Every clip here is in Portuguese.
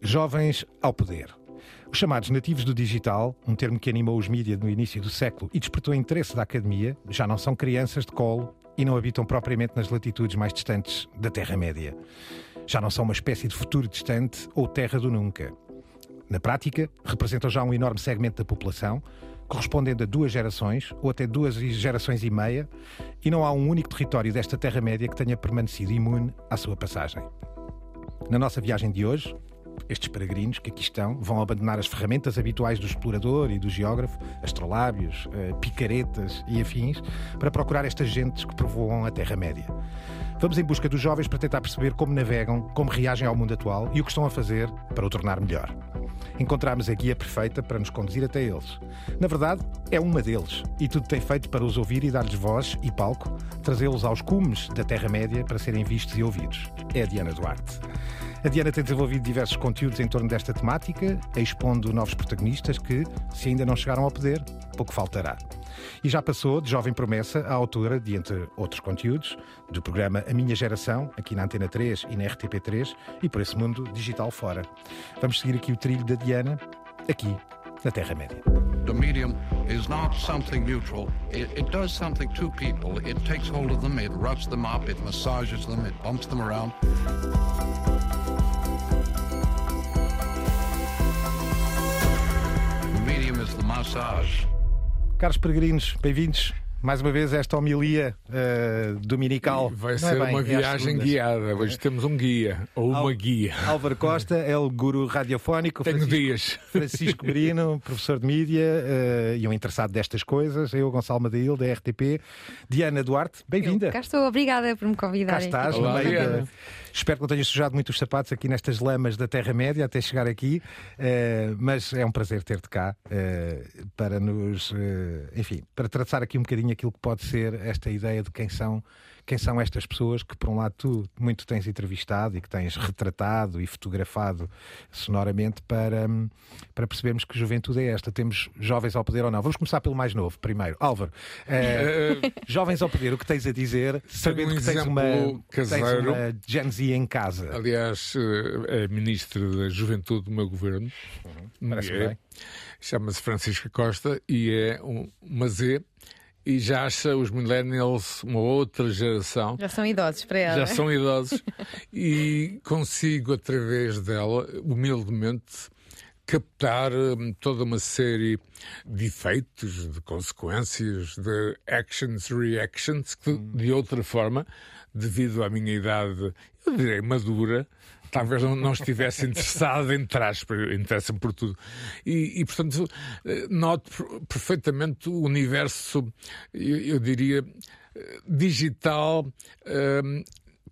Jovens ao poder. Os chamados nativos do digital, um termo que animou os mídias no início do século e despertou interesse da academia, já não são crianças de colo e não habitam propriamente nas latitudes mais distantes da Terra-média. Já não são uma espécie de futuro distante ou terra do nunca. Na prática, representam já um enorme segmento da população, correspondendo a duas gerações ou até duas gerações e meia, e não há um único território desta Terra-média que tenha permanecido imune à sua passagem. Na nossa viagem de hoje, estes peregrinos que aqui estão vão abandonar as ferramentas habituais do explorador e do geógrafo, astrolábios, eh, picaretas e afins, para procurar estas gentes que povoam a Terra-média. Vamos em busca dos jovens para tentar perceber como navegam, como reagem ao mundo atual e o que estão a fazer para o tornar melhor. Encontramos a guia perfeita para nos conduzir até eles. Na verdade, é uma deles e tudo tem feito para os ouvir e dar-lhes voz e palco, trazê-los aos cumes da Terra-média para serem vistos e ouvidos. É a Diana Duarte. A Diana tem desenvolvido diversos conteúdos em torno desta temática, expondo novos protagonistas que, se ainda não chegaram ao poder, pouco faltará. E já passou de jovem promessa à autora de, entre outros conteúdos, do programa A Minha Geração, aqui na Antena 3 e na RTP3, e por esse mundo digital fora. Vamos seguir aqui o trilho da Diana, aqui na Terra-média. The medium is not something neutral. It, it, does something to people. It takes hold of them, it roughs them up, it massages them, it bumps them around. Massage. Caros peregrinos, bem-vindos mais uma vez esta homilia uh, dominical. Vai Não ser é bem, uma é viagem guiada. Hoje temos um guia, ou uma Al- guia. Álvaro Costa é o guru radiofónico. Tenho Francisco, dias. Francisco Merino, professor de mídia eh, e um interessado destas coisas. Eu, Gonçalo Madail, da RTP. Diana Duarte, bem-vinda. Cá estou, obrigada por me Cá convidarem. estás, Olá, no meio da- Espero que não tenhas sujado muito os sapatos aqui nestas lamas da Terra-média até chegar aqui, eh, mas é um prazer ter-te cá eh, para nos, eh, enfim, para traçar aqui um bocadinho aquilo que pode ser esta ideia de quem são, quem são estas pessoas que, por um lado, tu muito tens entrevistado e que tens retratado e fotografado sonoramente para, hum, para percebermos que juventude é esta. Temos jovens ao poder ou não? Vamos começar pelo mais novo, primeiro. Álvaro, eh, jovens ao poder, o que tens a dizer, sabendo um que tens uma, tens uma Gen Z em casa. Aliás, eh, é ministro da Juventude do meu governo. Parece-me É- bem. Chama-se Francisca Costa e é um- uma Z e já acha os millennials uma outra geração. Já são idosos para ela. Já são idosos e consigo, através dela, humildemente, captar hum, toda uma série de efeitos, de consequências, de actions, reactions, que de outra forma, devido à minha idade, eu direi madura, talvez não, estivesse interessado em trás, interessa-me por tudo. E, e, portanto, eh, noto per- perfeitamente o universo, eu, eu diria, eh, digital. hum,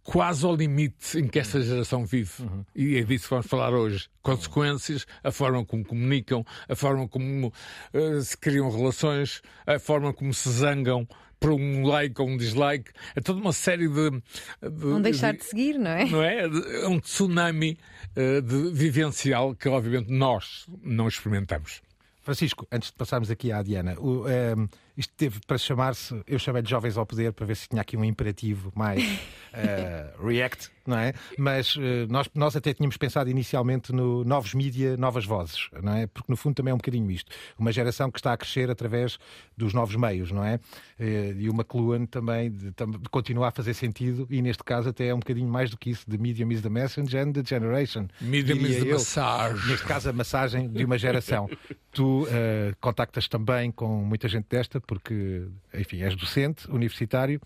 quase ao limite em que esta geração vive. E é disso que vamos falar hoje. Consequências, a forma como comunicam, a forma como eh, se criam relações, a forma como se zangam por um like ou um dislike. É toda uma série de. de Não deixar de seguir, não é? não é? É um tsunami eh, de vivencial que, obviamente, nós não experimentamos. Francisco, antes de passarmos aqui à Diana, o, ehm, isto teve para chamar-se, eu chamei de Jovens ao Poder para ver se tinha aqui um imperativo mais eh, react, não é? Mas eh, nós, nós até tínhamos pensado inicialmente no novos mídia, novas vozes, não é? Porque no fundo também é um bocadinho isto. Uma geração que está a crescer através dos novos meios, não é? Eh, E o McLuhan também de, tam- de continua a fazer sentido e neste caso até é um bocadinho mais do que isso, de medium is the messenger and the generation. Medium is the eu. massage. Neste caso, a massagem de uma geração. Tu contactas também com muita gente desta, porque, enfim, és docente, universitário.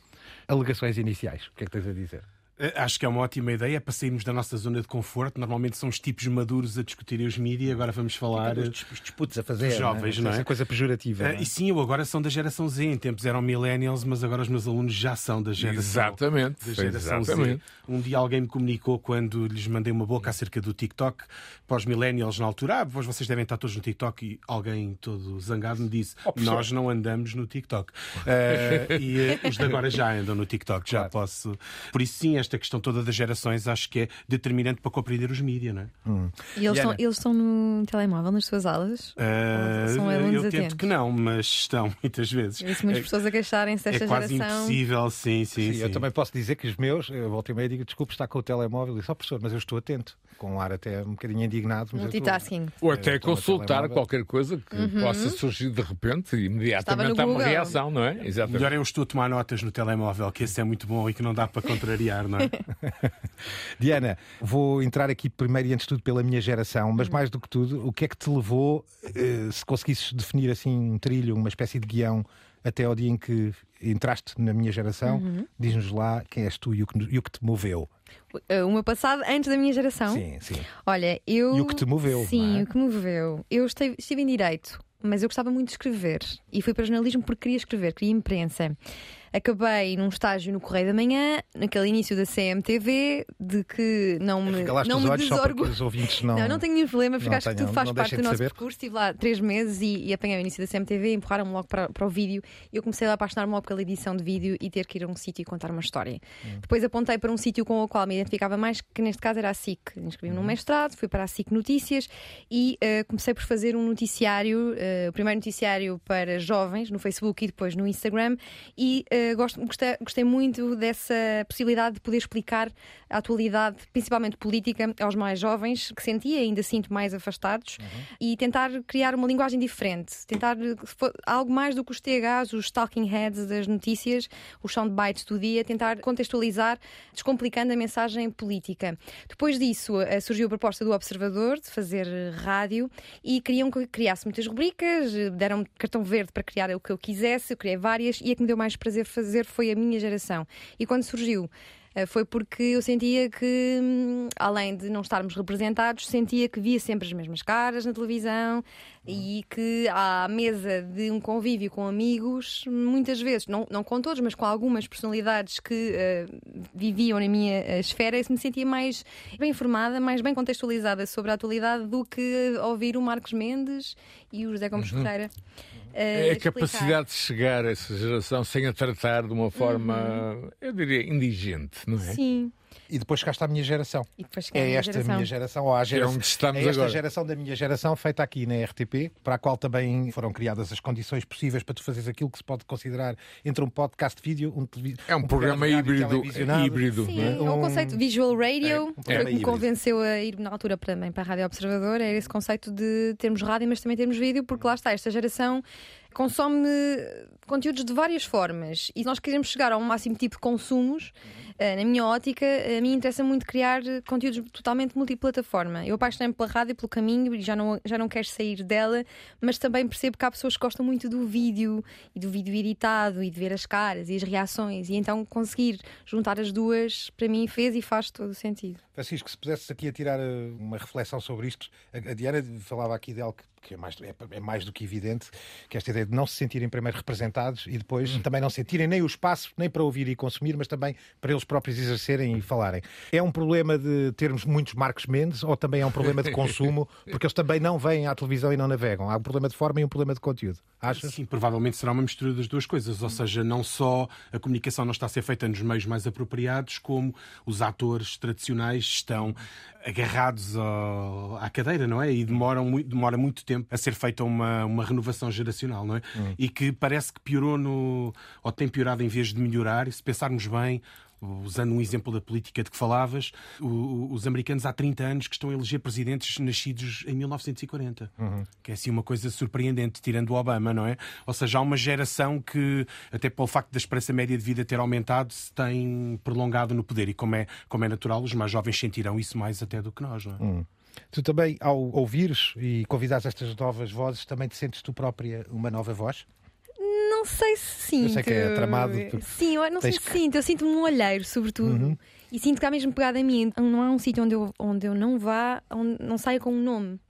Alegações iniciais. O que é que tens a dizer? Eh, Acho que é uma ótima ideia para sairmos da nossa zona de conforto. Normalmente são os tipos maduros a discutirem os mídias. Agora vamos falar. Os dis- os disputos a fazer. Dos jovens, não é? Coisa pejorativa. Eh, é? E sim, eu agora são da geração Z. Em tempos eram millennials, mas agora os meus alunos já são da geração, Exatamente. da geração Exatamente. Z. Um dia alguém me comunicou quando lhes mandei uma boca acerca do TikTok para os millennials na altura. Ah, vocês devem estar todos no TikTok. E alguém todo zangado me disse: Nós não andamos no TikTok. Eh, e eh, os de agora já andam no TikTok, já Claro. posso. Por isso, sim, esta questão toda das gerações acho que é determinante para compreender os mídias, não é? E eles Diana. estão, eles estão no telemóvel nas suas aulas? Eh, São alunos eu tento atentos. que não, mas estão muitas vezes. Eu disse muitas É- pessoas a queixarem-se desta é quase geração. impossível, sim, sim, Sim, sim. Eu também posso dizer que os meus, eu volto e meia e digo, desculpe, está com o telemóvel. E só, professor, mas eu estou atento. Com um ar até um bocadinho indignado. mas Multitasking. Ou Eu até no consultar qualquer coisa que possa surgir de repente e imediatamente Estava há no uma Google. reação, não é? Melhor Exatamente. é eu estou a tomar notas no telemóvel, que esse é muito bom e que não dá para contrariar, não é? Diana, vou entrar aqui primeiro e antes de tudo pela minha geração, mas mais do que tudo, o que é que te levou, eh, se conseguisses definir assim um trilho, uma espécie de guião, até ao dia em que entraste na minha geração? Diz-nos lá quem és tu e o, que, e o que te moveu. Uh, O meu passado antes da minha geração. Sim, sim. Olha, eu. E o que te moveu, Sim, é? o que me moveu. Eu estive, estive em direito, mas eu gostava muito de escrever. E fui para jornalismo porque queria escrever, queria imprensa. Acabei num estágio no Correio da Manhã, naquele início da CMTV, de que não me, Regalaste não me desorgo. que não. Não, não tenho nenhum problema, porque não acho que tenham- tudo faz parte do nosso saber. percurso. Estive lá três meses e, e apanhei o início da CMTV, empurraram-me logo para, para o vídeo. E eu comecei a apaixonar-me logo pela edição de vídeo e ter que ir a um sítio e contar uma história. Hum. Depois apontei para um sítio com o qual me identificava mais, que neste caso era a SIC. Inscrevi-me Uhum. num mestrado, fui para a SIC Notícias e eh, comecei por fazer um noticiário, eh, o primeiro noticiário para jovens no Facebook e depois no Instagram. E eh, gosto, gostei, gostei muito dessa possibilidade de poder explicar a atualidade, principalmente política, aos mais jovens, que sentia ainda sinto mais afastados, e tentar criar uma linguagem diferente, tentar algo mais do que os THs, os talking heads das notícias, os soundbites do dia, tentar contextualizar, descomplicando a mensagem política. Depois disso, eh, surgiu a proposta do Observador de fazer eh, rádio e queriam que eu criasse muitas rubricas, deram-me cartão verde para criar o que eu quisesse, eu criei várias e a que me deu mais prazer fazer foi a minha geração. E quando surgiu, eh, foi porque eu sentia que, hum, além de não estarmos representados, sentia que via sempre as mesmas caras na televisão e que à mesa de um convívio com amigos, muitas vezes, não, não com todos, mas com algumas personalidades que eh, viviam na minha eh, esfera, eu me sentia mais bem informada, mais bem contextualizada sobre a atualidade do que ouvir o Marcos Mendes e o José Gomes Ferreira. É a explicar. capacidade de chegar a essa geração sem a tratar de uma forma, eu diria, indigente, não é? Sim. E depois chegaste à minha geração. E É minha esta geração. minha geração, ou à geração, onde estamos é esta agora. geração da minha geração, feita aqui na RTP, para a qual também foram criadas as condições possíveis para tu fazeres aquilo que se pode considerar entre um podcast vídeo, um, televi- É um, programa de rádio híbrido, híbrido Sim, não é? é o conceito Visual Radio um foi programa o que me convenceu a ir na altura também para a Rádio Observador. Era esse conceito de termos rádio, mas também termos vídeo, porque lá está, esta geração consome conteúdos de várias formas e nós queremos chegar ao máximo tipo de consumos. eh, Na minha ótica, a mim interessa muito criar eh, conteúdos totalmente multiplataforma. Eu apaixonei-me pela rádio, pelo caminho e já não, já não quero sair dela, mas também percebo que há pessoas que gostam muito do vídeo e do vídeo editado e de ver as caras e as reações, e então conseguir juntar as duas, para mim, fez e faz todo o sentido. Francisco, se pudesses aqui a tirar eh, uma reflexão sobre isto, a Diana falava aqui de algo que- é mais, é, é mais do que evidente, que é esta ideia de não se sentirem primeiro e depois Hum. também não sentirem nem o espaço, nem para ouvir e consumir, mas também para eles próprios exercerem e falarem. É um problema de termos muitos Marcos Mendes ou também é um problema de consumo, porque eles também não vêm à televisão e não navegam? Há um problema de forma e um problema de conteúdo. Achas? Sim, provavelmente será uma mistura das duas coisas. Ou seja, não só a comunicação não está a ser feita nos meios mais apropriados, como os atores tradicionais estão agarrados ao- à cadeira, não é? E demoram muito, demora muito tempo a ser feita uma, uma renovação geracional, não é? E que parece que piorou no. ou tem piorado em vez de melhorar. E se pensarmos bem, usando um exemplo da política de que falavas, os americanos há 30 anos que estão a eleger presidentes nascidos em 1940. Que é assim uma coisa surpreendente, tirando o Obama, não é? Ou seja, há uma geração que, até pelo facto da esperança média de vida ter aumentado, se tem prolongado no poder. E como é, como é natural, os mais jovens sentirão isso mais até do que nós, não é? Tu também, ao ouvires e convidares estas novas vozes, também te sentes tu própria uma nova voz? Não sei se sinto. Eu sei que é tramado, tu- Sim, eu não sei se que- sinto. Eu sinto-me um olheiro, sobretudo. E sinto que há mesmo pegada a mim. Não há um sítio onde eu, onde eu não vá, onde não saia com um nome.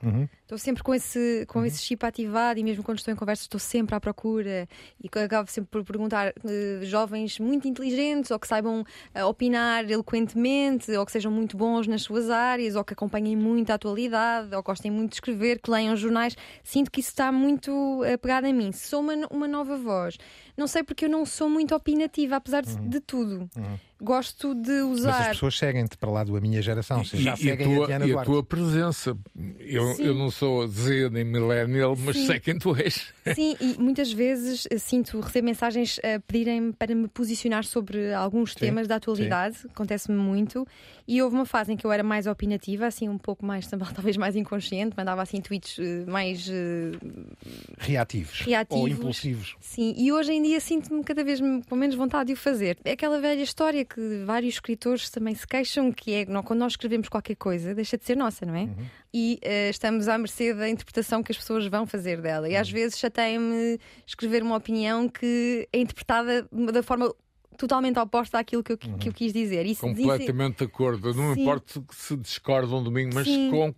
Estou sempre com esse, com esse chip ativado e mesmo quando estou em conversa estou sempre à procura e acabo sempre por perguntar eh, jovens muito inteligentes ou que saibam eh, opinar eloquentemente ou que sejam muito bons nas suas áreas ou que acompanhem muito a atualidade ou gostem muito de escrever, que leiam jornais. Sinto que isso está muito apegado a mim. Sou uma, uma nova voz, não sei porque eu não sou muito opinativa, apesar de, de tudo. Gosto de Mas usar. as pessoas seguem-te para lá da minha geração, seja, já e, e a seguem a, tua, Diana e a tua presença Eu, eu não sou Z nem millennial, mas Sim. sei quem tu és. Sim, e muitas vezes eh, sinto receber mensagens a pedirem para me posicionar sobre alguns temas da atualidade, acontece-me muito. E houve uma fase em que eu era mais opinativa, assim, um pouco mais, talvez mais inconsciente, mandava assim tweets eh, mais eh, Reativos. Reativos. Ou impulsivos. Sim, e hoje em dia sinto-me cada vez com menos vontade de o fazer. É aquela velha história que vários escritores também se queixam, que é não, quando nós escrevemos qualquer coisa, deixa de ser nossa, não é? E eh, estamos à mercê da interpretação que as pessoas vão fazer dela. E às vezes chateia-me escrever uma opinião que é interpretada da forma totalmente oposta àquilo que eu, que eu quis dizer. Isso Completamente de acordo. Não Sim. importa que se discordam domingo, mas Sim. com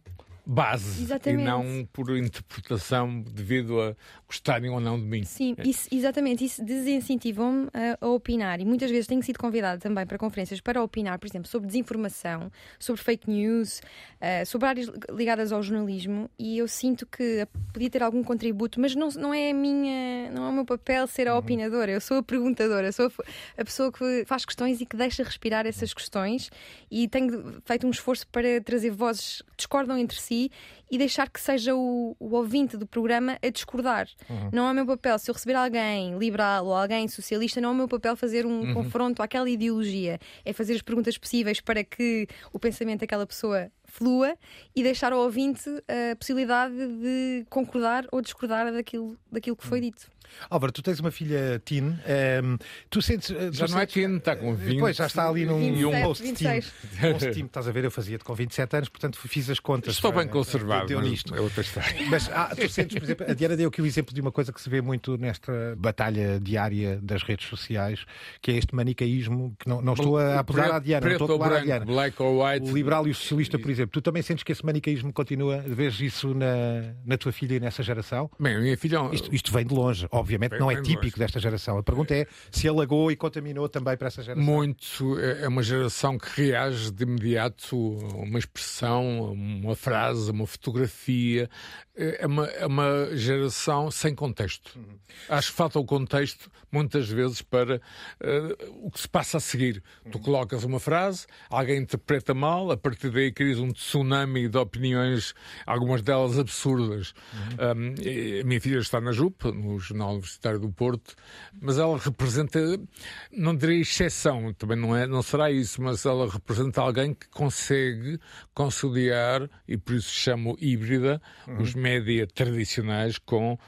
base Exatamente. e não por interpretação devido a gostarem ou não de mim. Sim, isso, exatamente. Isso desincentivam-me a, a opinar. E muitas vezes tenho sido convidada também para conferências para opinar, por exemplo, sobre desinformação, sobre fake news, eh, sobre áreas ligadas ao jornalismo. E eu sinto que podia ter algum contributo, mas não, não é a minha, não é o meu papel ser a opinadora. Eu sou a perguntadora, sou a, a pessoa que faz questões e que deixa respirar essas questões. E tenho feito um esforço para trazer vozes que discordam entre si e deixar que seja o, o ouvinte do programa a discordar. Não é o meu papel, se eu receber alguém liberal ou alguém socialista, não é o meu papel fazer um confronto àquela ideologia. É fazer as perguntas possíveis para que o pensamento daquela pessoa flua e deixar ao ouvinte a possibilidade de concordar ou discordar daquilo, daquilo que foi dito. Álvaro, tu tens uma filha teen. ehm, tu sentes. eh, Já tu não é sentes- teen, está com 20. Pois, já está ali num 27, post-team. 26. Post-team, estás a ver? Eu fazia-te com 27 anos, portanto fiz as contas. Estou bem Eh, conservado, Deu mas nisto. é outra história. Mas ah, tu sentes, por exemplo, a Diana deu aqui o exemplo de uma coisa que se vê muito nesta batalha diária das redes sociais, que é este manicaísmo, que não, não estou a Preto- à Diana, não estou a ou colar à Diana. black or white. O liberal e o socialista, por exemplo, tu também sentes que esse manicaísmo continua? Vês isso na, na tua filha e nessa geração? Bem, a minha filha. Isto, isto vem de longe, obviamente, Vem- não é típico longe. desta geração. A pergunta é se alagou e contaminou também para essa geração. Muito, é é uma geração que reage de imediato a uma expressão, a uma frase, a uma fotografia. É uma, é uma geração sem contexto. Acho que falta o contexto, muitas vezes, para eh, o que se passa a seguir. Tu colocas uma frase, alguém interpreta mal, a partir daí crias um tsunami de opiniões, algumas delas absurdas. Um, e a minha filha está na JUP, no Jornal Universitário do Porto, mas ela representa, não direi exceção, também não, é, não será isso, mas ela representa alguém que consegue conciliar, e por isso chamo híbrida, os média tradicionais com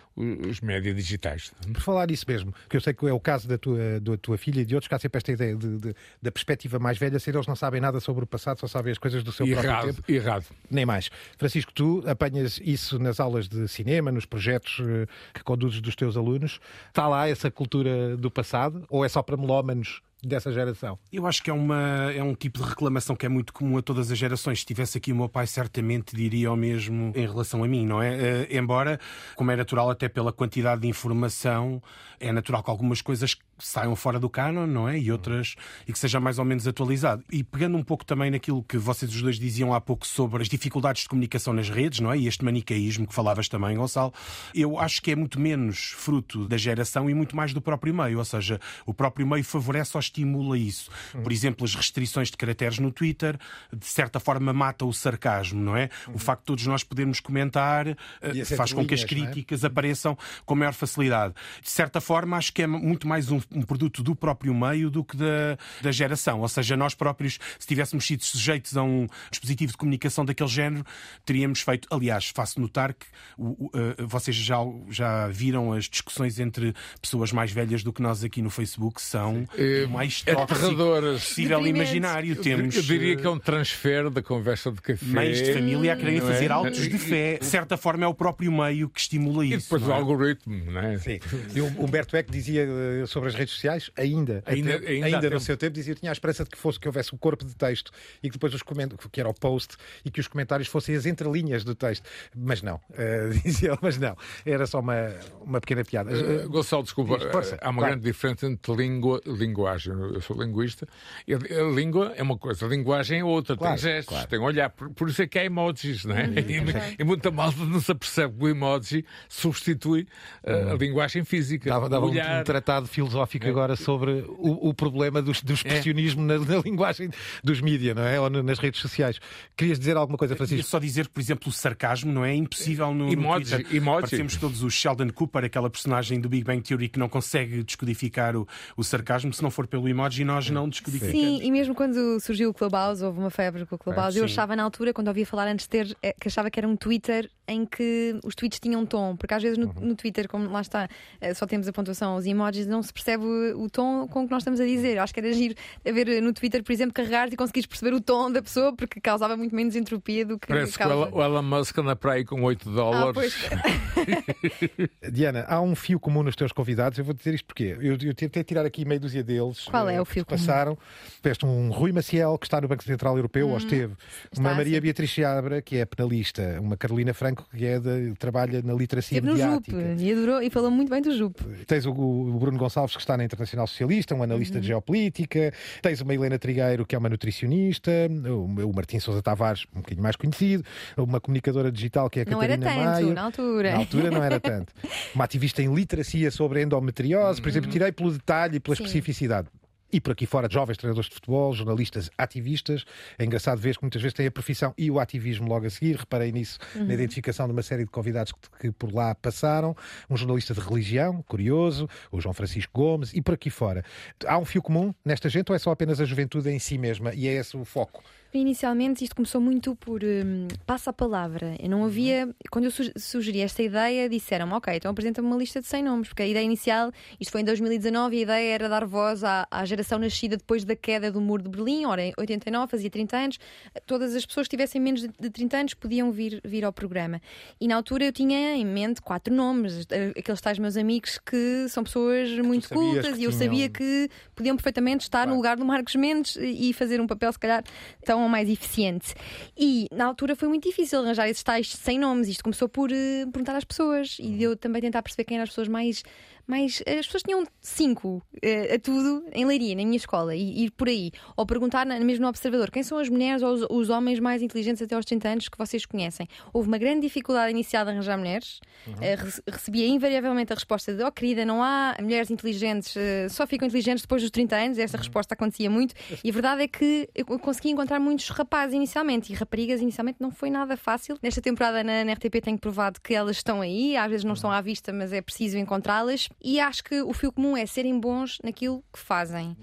os média digitais. Por falar nisso mesmo, que eu sei que é o caso da tua, da tua filha e de outros, que há sempre esta ideia de- de- da perspectiva mais velha, ser eles não sabem nada sobre o passado, só sabem as coisas do seu próprio Errado, tempo. errado. Nem mais. Francisco, tu apanhas isso nas aulas de cinema, nos projetos eh, que conduzes dos teus alunos. Está lá essa cultura do passado ou é só para melómanos dessa geração? Eu acho que é, uma, é um tipo de reclamação que é muito comum a todas as gerações. Se tivesse aqui o meu pai, certamente diria o mesmo em relação a mim, não é? Eh, embora, como é natural, até pela quantidade de informação, é natural que algumas coisas saiam fora do canon, não é? E outras, e que seja mais ou menos atualizado. E pegando um pouco também naquilo que vocês os dois diziam há pouco sobre as dificuldades de comunicação nas redes, não é? E este manicaísmo que falavas também, Gonçalo, eu acho que é muito menos fruto da geração e muito mais do próprio meio. Ou seja, o próprio meio favorece ou estimula isso. Por exemplo, as restrições de caracteres no Twitter, de certa forma, mata o sarcasmo, não é? O facto de todos nós podermos comentar eh, faz com que as é? críticas apareçam com maior facilidade. De certa forma, acho que é muito mais um, um produto do próprio meio do que da, da geração. Ou seja, nós próprios, se tivéssemos sido sujeitos a um dispositivo de comunicação daquele género, teríamos feito. Aliás, faço notar que o- o, eh, vocês já, já viram as discussões entre pessoas mais velhas do que nós aqui no Facebook, são É, mais tóxico aterradoras. possível e imaginário. Eu, Temos, eu diria que é eh, um transfer da conversa de café. meios de família a quererem não é? fazer autos de E- fé. De certa forma, é o próprio meio que estimula E isso. depois o não é? algoritmo, não é? Sim. E o Humberto Eco dizia eh, sobre as redes sociais, ainda, Ainda- ainda ainda no seu tempo, dizia que tinha a esperança de que fosse que houvesse um corpo de texto e que depois os comentários, que era o post, e que os comentários fossem as entrelinhas do texto. Mas não, eh, dizia ele, mas não. Era só uma, uma pequena piada. Eh, Gonçalo, desculpa, Diz, força. há uma Claro. grande diferença entre língua e linguagem. Eu sou linguista. A, língua é uma coisa, a linguagem é outra. Claro, tem gestos, claro. tem olhar. Por, por isso é que há emojis, não é? E, e muita malta não se apercebe que o emoji substitui eh, a linguagem física. Dava, dava um, um tratado filosófico filosófico agora sobre o, o problema do, do expressionismo na, na, linguagem dos mídias, não é? Ou nas redes sociais. Querias dizer alguma coisa, Francisco? Queria só dizer que, por exemplo, o sarcasmo não é impossível no, emoji, no Twitter. Emoji. Parecemos todos o Sheldon Cooper, aquela personagem do Big Bang Theory que não consegue descodificar o, o sarcasmo se não for pelo emoji e nós não descodificamos. Sim, e mesmo quando surgiu o Clubhouse, houve uma febre com o Clubhouse, eu achava na altura, quando ouvia falar antes de ter, eh, que achava que era um Twitter em que os tweets tinham tom, porque às vezes no, no Twitter, como lá está, eh, só temos a pontuação aos emojis, não se percebe o tom com o que nós estamos a dizer. Acho que era giro a ver no Twitter, por exemplo, carregar e conseguires perceber o tom da pessoa, porque causava muito menos entropia do que. Parece causa... que o Elon Musk anda para aí com 8 dólares. Ah, Diana, há um fio comum nos teus convidados, eu vou dizer isto porque eu, eu tentei tirar aqui meia dúzia deles. Qual é o fio que passaram. Tiveste um Rui Maciel, que está no Banco Central Europeu, hum, ou esteve. Uma Maria sim. Beatriz Seabra, que é penalista. Uma Carolina Franco, que é de, trabalha na literacia esteve mediática. no JUP e, adorou, e falou muito bem do JUP. Tens o, o Bruno Gonçalves, que está na Internacional Socialista, um analista uhum. de geopolítica. Tens uma Helena Trigueiro, que é uma nutricionista. O, o Martim Sousa Tavares, um bocadinho mais conhecido. Uma comunicadora digital, que é a não Catarina era tanto, Maia. na altura. Na altura não era tanto. Uma ativista em literacia sobre endometriose, por exemplo, Uhum. tirei pelo detalhe e pela Sim. especificidade. E por aqui fora, jovens treinadores de futebol, jornalistas ativistas. É engraçado ver que muitas vezes têm a profissão e o ativismo logo a seguir. Reparei nisso Uhum. na identificação de uma série de convidados que, que por lá passaram. Um jornalista de religião, curioso, o João Francisco Gomes, e por aqui fora. Há um fio comum nesta gente ou é só apenas a juventude em si mesma? E é esse o foco? Inicialmente isto começou muito por hum, passa a palavra. Eu não havia. Quando eu su- sugeri esta ideia, disseram-me, ok, então apresenta-me uma lista de 100 nomes, porque a ideia inicial, isto foi em 2019, e a ideia era dar voz à, à geração nascida depois da queda do muro de Berlim, ora, em 89, fazia 30 anos. Todas as pessoas que tivessem menos de, de 30 anos podiam vir, vir ao programa. E na altura eu tinha em mente quatro nomes, eh, aqueles tais meus amigos que são pessoas muito sabias cultas, que e eu tinham- sabia que podiam perfeitamente estar no lugar do Marcos Mendes e fazer um papel, se calhar, tão mais eficiente. E na altura foi muito difícil arranjar esses tais 100 nomes. Isto começou por eh, perguntar às pessoas e de eu também tentar perceber quem eram as pessoas mais. Mais as pessoas tinham cinco eh, a tudo em Leiria, na minha escola, e ir por aí. Ou perguntar na- mesmo no observador quem são as mulheres ou os, os homens mais inteligentes até aos 30 anos que vocês conhecem. Houve uma grande dificuldade inicial de arranjar mulheres. Eh, rece- recebia invariavelmente a resposta de: Oh, querida, não há mulheres inteligentes, eh, só ficam inteligentes depois dos 30 anos. Esta resposta acontecia muito. E a verdade é que eu consegui encontrar muitos rapazes inicialmente e raparigas inicialmente não foi nada fácil. Nesta temporada na, na RTP tenho provado que elas estão aí, às vezes não estão à vista, mas é preciso encontrá-las. E acho que o fio comum é serem bons naquilo que fazem.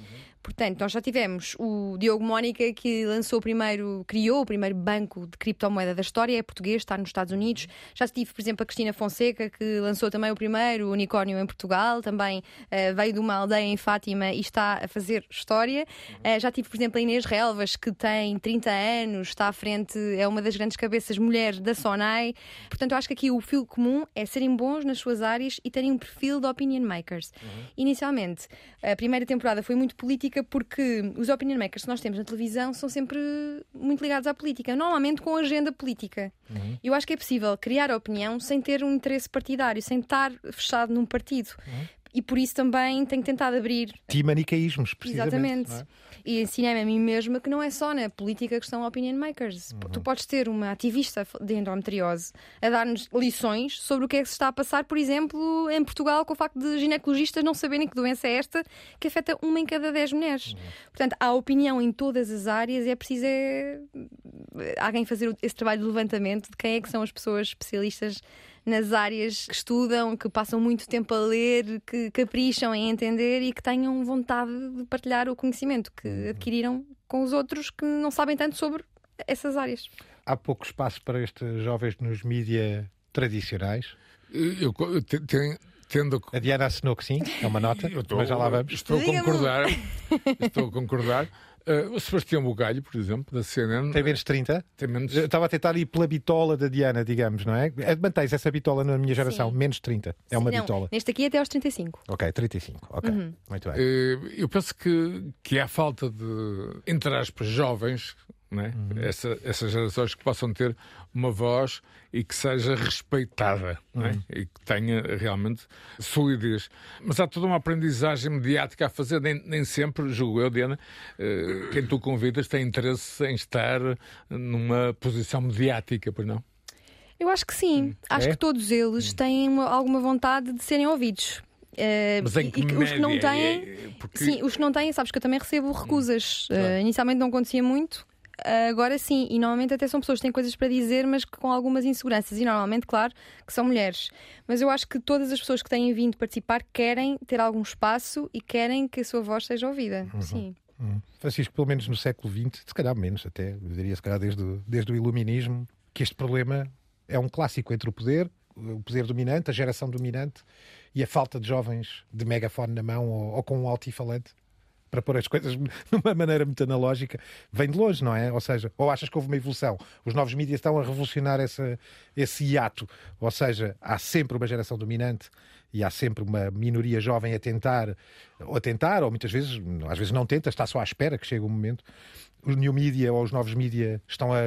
Portanto, nós já tivemos o Diogo Mónica que lançou o primeiro, criou o primeiro banco de criptomoeda da história, é português, está nos Estados Unidos. Já tive, por exemplo, a Cristina Fonseca que lançou também o primeiro unicórnio em Portugal, também eh, veio de uma aldeia em Fátima e está a fazer história. Eh, já tive, por exemplo, a Inês Relvas que tem 30 anos, está à frente, é uma das grandes cabeças mulheres da Sonai. Portanto, eu acho que aqui o fio comum é serem bons nas suas áreas e terem um perfil de opinion makers. Inicialmente, a primeira temporada foi muito política porque os opinion makers que nós temos na televisão são sempre muito ligados à política, normalmente com agenda política. Eu acho que é possível criar opinião sem ter um interesse partidário, sem estar fechado num partido. E por isso também tenho tentado abrir Ti manicaísmos, precisamente. Exatamente. é? E ensinei-me a mim mesma que não é só na política que estão opinion makers. Uhum. Tu podes ter uma ativista de endometriose a dar-nos lições sobre o que é que se está a passar, por exemplo, em Portugal, com o facto de ginecologistas não saberem que doença é esta que afeta uma em cada dez mulheres. Uhum. Portanto, há opinião em todas as áreas e é preciso é... alguém fazer esse trabalho de levantamento de quem é que são as pessoas especialistas nas áreas que estudam, que passam muito tempo a ler, que capricham em entender e que tenham vontade de partilhar o conhecimento que adquiriram com os outros que não sabem tanto sobre essas áreas. Há pouco espaço para estes jovens nos mídia tradicionais. Eu, eu te- tendo a A Diana assinou que sim, é uma nota, Eu estou, mas já lá vamos. Estou a concordar. estou a concordar. Eh, o Sebastião Bugalho, por exemplo, da CNN, Tem menos 30? tem menos. Eu Estava a tentar ir pela bitola da Diana, digamos, não é? Mantens essa bitola na minha geração, Sim. menos 30. É uma Não, bitola. Neste aqui até aos 35. Ok, 35. Ok, muito bem. Eh, Eu penso que, que há falta de, entre aspas, jovens, né? Essa, essas gerações que possam ter uma voz e que seja respeitada né? e que tenha realmente solidez. Mas há toda uma aprendizagem mediática a fazer, nem, nem sempre, julgo eu, Diana, eh, quem tu convidas tem interesse em estar numa posição mediática, pois não? Eu acho que sim. Acho É? que todos eles têm uma- alguma vontade de serem ouvidos. Uh, Mas em que e que os que não têm. É- porque- Sim, os que não têm, sabes que eu também recebo recusas. Claro. Uh, inicialmente não acontecia muito. Agora sim, e normalmente até são pessoas que têm coisas para dizer, mas com algumas inseguranças. E normalmente, claro, que são mulheres. Mas eu acho que todas as pessoas que têm vindo participar querem ter algum espaço e querem que a sua voz seja ouvida. Sim. Hum. Francisco, pelo menos no século XX, se calhar menos até, eu diria se calhar desde, o- desde o iluminismo, que este problema é um clássico entre o poder, o poder dominante, a geração dominante e a falta de jovens de megafone na mão ou, ou com um altifalante para pôr as coisas de uma maneira muito analógica, vem de longe, não é? Ou seja, ou achas que houve uma evolução? Os novos mídias estão a revolucionar essa, esse hiato. Ou seja, há sempre uma geração dominante e há sempre uma minoria jovem a tentar, ou a tentar, ou muitas vezes, às vezes não tenta, está só à espera que chegue o momento. Os new media ou os novos mídia estão a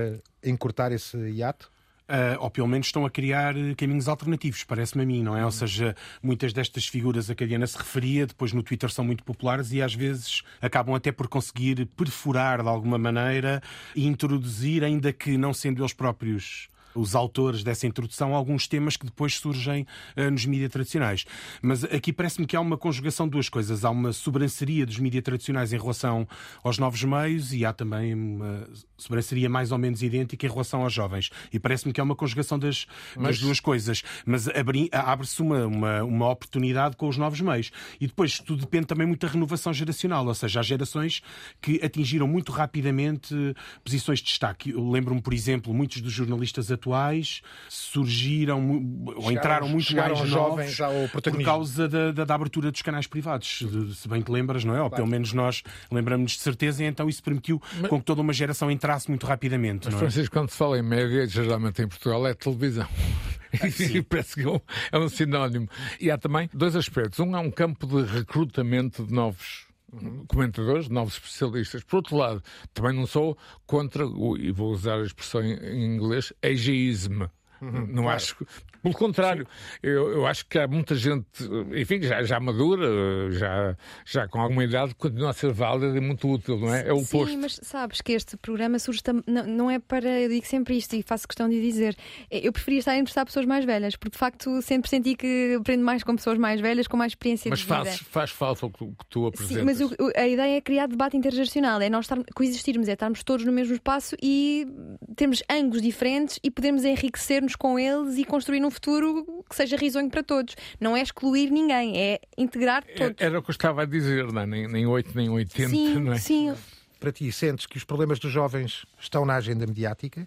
encurtar esse hiato? Uh, ou pelo menos estão a criar eh, caminhos alternativos, parece-me a mim, não é? Ou seja, muitas destas figuras a que a Diana se referia, depois no Twitter são muito populares e às vezes acabam até por conseguir perfurar de alguma maneira e introduzir, ainda que não sendo eles próprios os autores dessa introdução, alguns temas que depois surgem uh, nos mídias tradicionais. Mas aqui parece-me que há uma conjugação de duas coisas. Há uma sobranceria dos mídias tradicionais em relação aos novos meios e há também uma sobranceria mais ou menos idêntica em relação aos jovens. E parece-me que é uma conjugação das, das duas coisas. Mas abre-se uma, uma, uma oportunidade com os novos meios. E depois tudo depende também muito da renovação geracional, ou seja, há gerações que atingiram muito rapidamente posições de destaque. Eu lembro-me, por exemplo, muitos dos jornalistas atuais surgiram ou entraram muito mais jovens novos ao por causa da, da- da abertura dos canais privados. De- Se bem te lembras, não é? Ou pelo menos nós lembramos de certeza, e então isso permitiu com que toda uma geração entrasse muito rapidamente. Mas, não é? Francisco, quando se fala em média, geralmente em Portugal é televisão. E parece que é um, é um sinónimo. E há também dois aspectos. Um é um campo de recrutamento de novos comentadores, de novos especialistas. Por outro lado, também não sou contra, e vou usar a expressão em inglês, ageism. não acho. que- Pelo contrário, eu, eu acho que há muita gente, enfim, já, já madura, já, já com alguma idade, continua a ser válida e muito útil, não é? É o oposto. Sim, mas sabes que este programa surge não, não é para. Eu digo sempre isto e faço questão de dizer. Eu preferia estar a entrevistar pessoas mais velhas, porque de facto sempre senti que aprendo mais com pessoas mais velhas, com mais experiência Mas de vida. faz, faz falta o que tu, apresentas. Sim, mas o- a ideia é criar debate intergeracional, é nós estar, coexistirmos, é estarmos todos no mesmo espaço e termos ângulos diferentes e podermos enriquecer-nos com eles e construir um futuro que seja risonho para todos. Não é excluir ninguém, é integrar todos. É- Era o que eu estava a dizer, não é? nem, nem 8, nem 80, sim, não é? sim. Para ti, sentes que os problemas dos jovens estão na agenda mediática,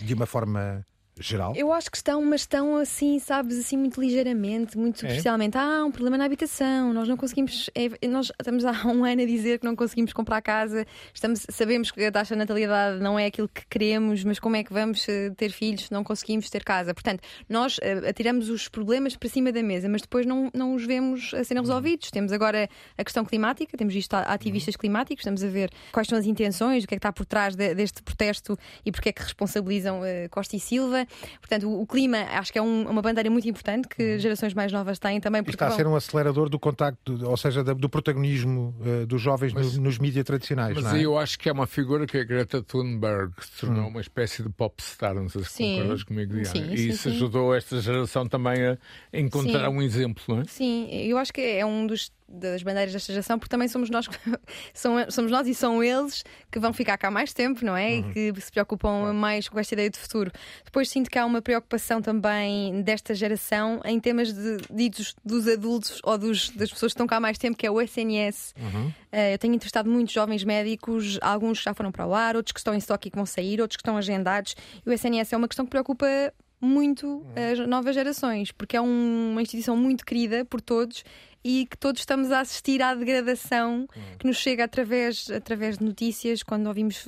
de uma forma geral? Eu acho que estão, mas estão assim, sabes, assim muito ligeiramente, muito superficialmente. Ah, há um problema na habitação, nós não conseguimos. é- nós estamos há um ano a dizer que não conseguimos comprar casa, estamos, sabemos que a taxa de natalidade não é aquilo que queremos, mas como é que vamos eh, ter filhos se não conseguimos ter casa? Portanto, nós eh, atiramos os problemas para cima da mesa, mas depois não, não os vemos a serem resolvidos. Temos agora a questão climática, temos visto a- ativistas climáticos, estamos a ver quais são as intenções, o que é que está por trás de- deste protesto e porque é que responsabilizam eh, Costa e Silva. Portanto, o, o clima acho que é um- uma bandeira muito importante que gerações mais novas têm também. E Porque está a ser um acelerador do contacto, ou seja, do protagonismo eh, dos jovens no- nos mídias tradicionais. Mas não é? eu acho que é uma figura que é a Greta Thunberg que se tornou uma espécie de popstar, não sei se Sim. concordas comigo, Diana. Sim, e sim, isso sim. ajudou esta geração também a encontrar Sim. um exemplo, não é? Sim, eu acho que é um dos das bandeiras desta geração, porque também somos nós, somos nós e são eles que vão ficar cá mais tempo, não é? E que se preocupam mais com esta ideia de futuro. Depois sinto que há uma preocupação também desta geração em temas de, ditos dos adultos ou dos, das pessoas que estão cá há mais tempo, que é o SNS. Eh, eu tenho entrevistado muitos jovens médicos, alguns que já foram para o ar, outros que estão em estoque e que vão sair, outros que estão agendados. E o SNS é uma questão que preocupa muito as novas gerações, porque é um- uma instituição muito querida por todos e que todos estamos a assistir à degradação que nos chega através, através de notícias, quando ouvimos,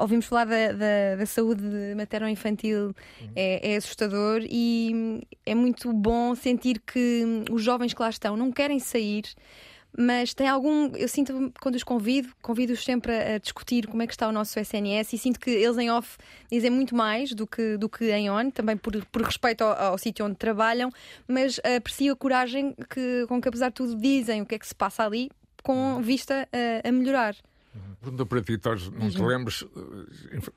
ouvimos falar da, da, da saúde materno-infantil, é, é assustador e é muito bom sentir que os jovens que lá estão não querem sair. Mas tem algum. Eu sinto quando os convido, convido-os sempre a, a discutir como é que está o nosso SNS e sinto que eles em off dizem muito mais do que, do que em on, também por, por respeito ao, ao sítio onde trabalham, mas aprecio a coragem que, com que, apesar de tudo, dizem o que é que se passa ali, com vista a, a melhorar. Pergunta para ti, Torres, não te lembras?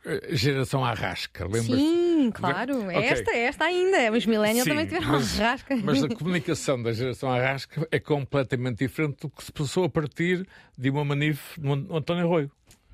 eh, Geração Arrasca, lembras? Sim, claro. Ok. Esta, esta ainda. Os millennials também tiveram mas- rasca. Mas a comunicação da geração Arrasca é completamente diferente do que se passou a partir de uma manif no An- António Arroio.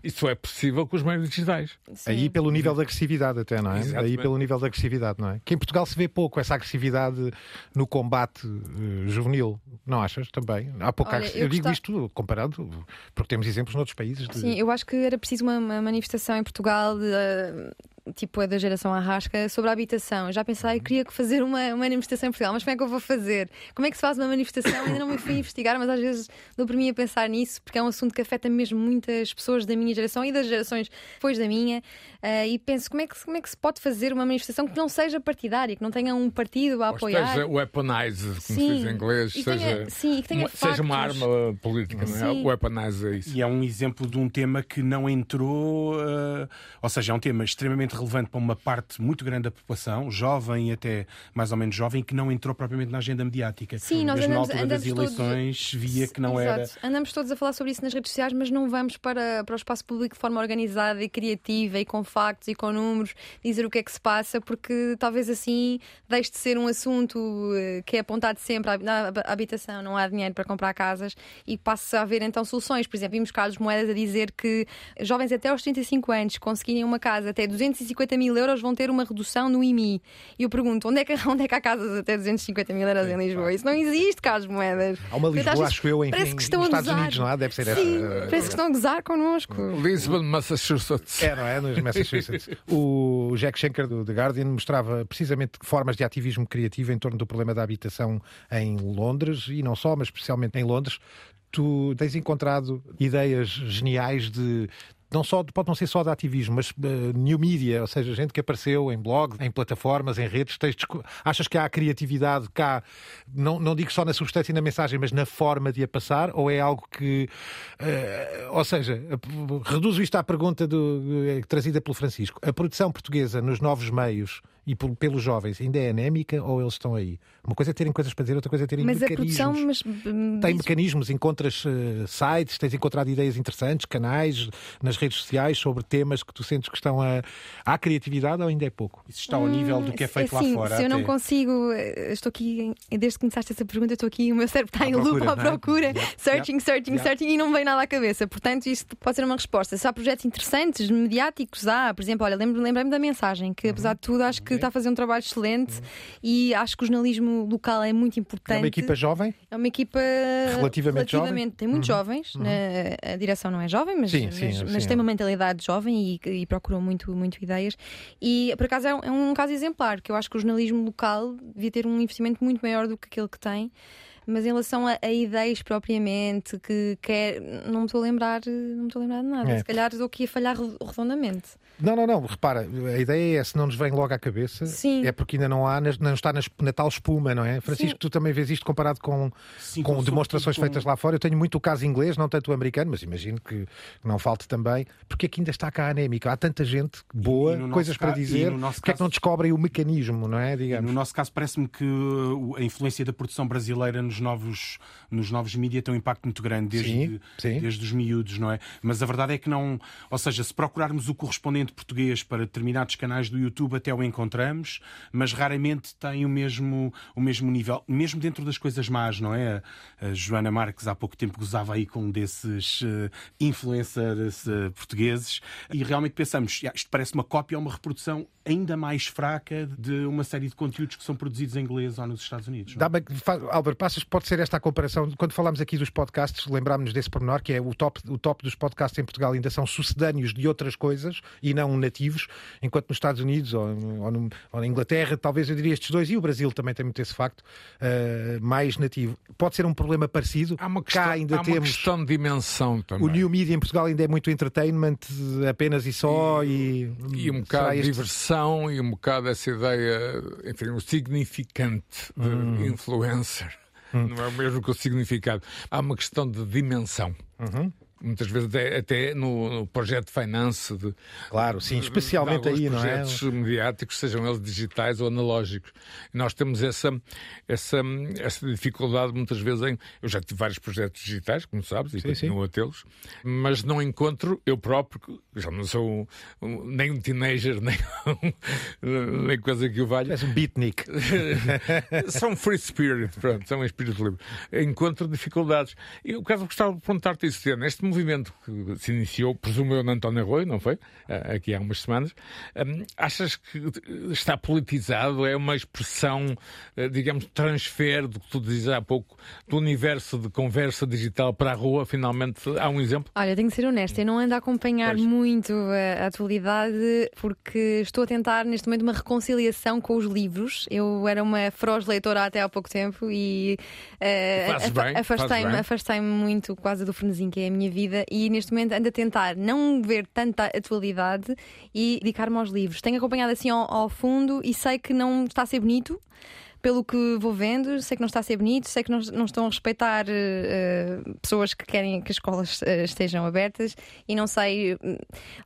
Isso é possível com os meios digitais. Aí pelo nível de agressividade até, não é? Exatamente. Aí pelo nível de agressividade, não é? Que em Portugal se vê pouco essa agressividade no combate eh, juvenil, não achas? Também. Há pouca Olha, eu eu, digo gostava- isto comparado, porque temos exemplos noutros países de... Sim, eu acho que era preciso uma, uma manifestação em Portugal, de, eh, tipo a da geração Arrasca, sobre a habitação. Eu já pensei, queria fazer uma, uma manifestação em Portugal, mas como é que eu vou fazer? Como é que se faz uma manifestação? Ainda não me fui investigar, mas às vezes dou por mim a pensar nisso, porque é um assunto que afeta mesmo muitas pessoas da minha geração e das gerações depois da minha. eh, e penso, como é, que, como é que se pode fazer uma manifestação que não seja partidária, que não tenha um partido a Ou apoiar? esteja weaponized, como se Sim. diz em inglês, E tenha- seja, sim, e que tenha uma, seja uma arma política, não é? Sim. Weaponize é isso. E é um exemplo de um tema que não entrou, eh, ou seja, é um tema extremamente relevante para uma parte muito grande da população, jovem até mais ou menos jovem, que não entrou propriamente na agenda mediática. Sim, nós Mesmo andamos- na altura das andamos todos- eleições via que não era. Exato. Andamos todos a falar sobre isso nas redes sociais, mas não vamos para, para o espaço público de forma organizada e criativa e com factos e com números dizer o que é que se passa, porque talvez assim deixe de ser um assunto eh, que é apontado sempre à habitação, não há dinheiro para comprar casas e passe a haver então soluções. Por exemplo, vimos Carlos Moedas a dizer que jovens até aos 35 anos conseguirem uma casa até 250 mil euros vão ter uma redução no IMI. E eu pergunto, onde é que, onde é que há casas até 250 mil euros em Lisboa? Isso não existe, Carlos Moedas. Há uma Lisboa, acho eu, em, parece em- que estão nos Estados gozar. Unidos, não há? Deve ser essa. Sim, eh, parece que estão a gozar connosco. Lisbon, Massachusetts. É, não é? Nos Massachusetts. o Jack Schenker do The Guardian mostrava precisamente formas de ativismo criativo em torno do problema da habitação em Londres e não só, mas especialmente em Londres. Tu tens encontrado ideias geniais de. Não só, pode não ser só de ativismo, mas eh, new media, ou seja, gente que apareceu em blogs, em plataformas, em redes, textos. Achas que há criatividade cá, não, não digo só na substância e na mensagem, mas na forma de a passar? Ou é algo que. eh, ou seja, reduzo isto à pergunta do, eh, trazida pelo Francisco. A produção portuguesa nos novos meios e por- pelos jovens ainda é anémica ou eles estão aí? Uma coisa é terem coisas para dizer, outra coisa é terem Mas a mecanismos. produção, mas hum, Tem mecanismos, encontras eh, sites, tens encontrado ideias interessantes, canais nas redes sociais sobre temas que tu sentes que estão a. Há criatividade ou ainda é pouco? Isso está ao nível do que é feito assim, lá fora. Se eu não até. consigo, eh, estou aqui, desde que começaste essa pergunta, estou aqui, o meu cérebro está À em loop procura, à não é? procura, Yeah, searching, searching, yeah. searching, e não me vem nada à cabeça. Portanto, isto pode ser uma resposta. Se há projetos interessantes, mediáticos, há, por exemplo, olha, lembrei-me da mensagem, que apesar de tudo, acho que está a fazer um trabalho excelente e acho que o jornalismo local é muito importante. É uma equipa jovem? É uma equipa Relativamente jovem? Uhum. Tem muitos jovens. na- a direção não é jovem, mas, Sim, sim, mas, sim, mas é. tem uma mentalidade jovem e, e procuram muito, muito ideias. E por acaso é um, é um caso exemplar, que eu acho que o jornalismo local devia ter um investimento muito maior do que aquele que tem. Mas em relação a, a ideias propriamente, que quer. Não me estou a lembrar, não me estou a lembrar de nada. É. Se calhar estou aqui a falhar redondamente. Não, não, não. Repara, a ideia é se não nos vem logo à cabeça, Sim. é porque ainda não há, não está nas- na tal espuma, não é? Francisco, Sim. tu também vês isto comparado com, Sim, com com- demonstrações sobretudo feitas com- lá fora. Eu tenho muito o caso inglês, não tanto o americano, mas imagino que não falte também, porque aqui ainda está cá a anémica. Há tanta gente boa, e no nosso coisas para e dizer, no porque é que caso- não descobrem o mecanismo, não é? E Digamos. no nosso caso, parece-me que a influência da produção brasileira nos novos, nos novos mídias tem um impacto muito grande, desde, Sim, sim. desde os miúdos, não é? Mas a verdade é que não. Ou seja, se procurarmos o correspondente português para determinados canais do YouTube, até o encontramos, mas raramente tem o mesmo, o mesmo nível, mesmo dentro das coisas más, não é? A Joana Marques há pouco tempo gozava aí com um desses uh, influencers uh, portugueses e realmente pensamos, "Ya, isto parece uma cópia ou uma reprodução ainda mais fraca de uma série de conteúdos que são produzidos em inglês ou nos Estados Unidos. é? Dá-me- Álvaro, passas pode ser esta a comparação. Quando falámos aqui dos podcasts, lembrámos-nos desse pormenor, que é o top, o top dos podcasts em Portugal ainda são sucedâneos de outras coisas e não nativos, enquanto nos Estados Unidos ou, ou, no- ou na Inglaterra, talvez eu diria estes dois, e o Brasil também tem muito esse facto, eh, mais nativo. Pode ser um problema parecido. Há uma questão, Cá ainda uma temos. questão de dimensão também. O new media em Portugal ainda é muito entertainment apenas e só e, E um será bocado de este- diversão e um bocado essa ideia, enfim, o significante de influencer. Não é o mesmo que o significado. Há uma questão de dimensão. Muitas vezes até, até no, no, projeto finance de, claro sim especialmente aí não é? projetos mediáticos sejam eles digitais ou analógicos. E nós temos essa essa essa dificuldade muitas vezes em eu já tive vários projetos digitais como sabes e sim, continuo sim. a tê-los mas não encontro eu próprio já não sou um, nem um teenager nem nem coisa que o valha. És um beatnik. São free spirit pronto são um espírito livre. Encontro dificuldades. E eu quero gostava de perguntar-te isso neste movimento que se iniciou, presumo eu, na António Arroio, não foi? Aqui há umas semanas. Achas que está politizado? É uma expressão, ah, digamos, transfer do que tu dizes há pouco, do universo de conversa digital para a rua? Finalmente há um exemplo? Olha, tenho que ser honesta, eu não ando a acompanhar pois. muito a atualidade porque estou a tentar neste momento uma reconciliação com os livros. Eu era uma feroz leitora até há pouco tempo e uh, afastei-me afastei muito quase do frenesim que é a minha vida e neste momento ando a tentar não ver tanta atualidade e dedicar-me aos livros. Tenho acompanhado assim ao, ao fundo e sei que não está a ser bonito pelo que vou vendo, sei que não está a ser bonito, sei que não, não estão a respeitar uh, pessoas que querem que as escolas uh, estejam abertas e não sei. Uh,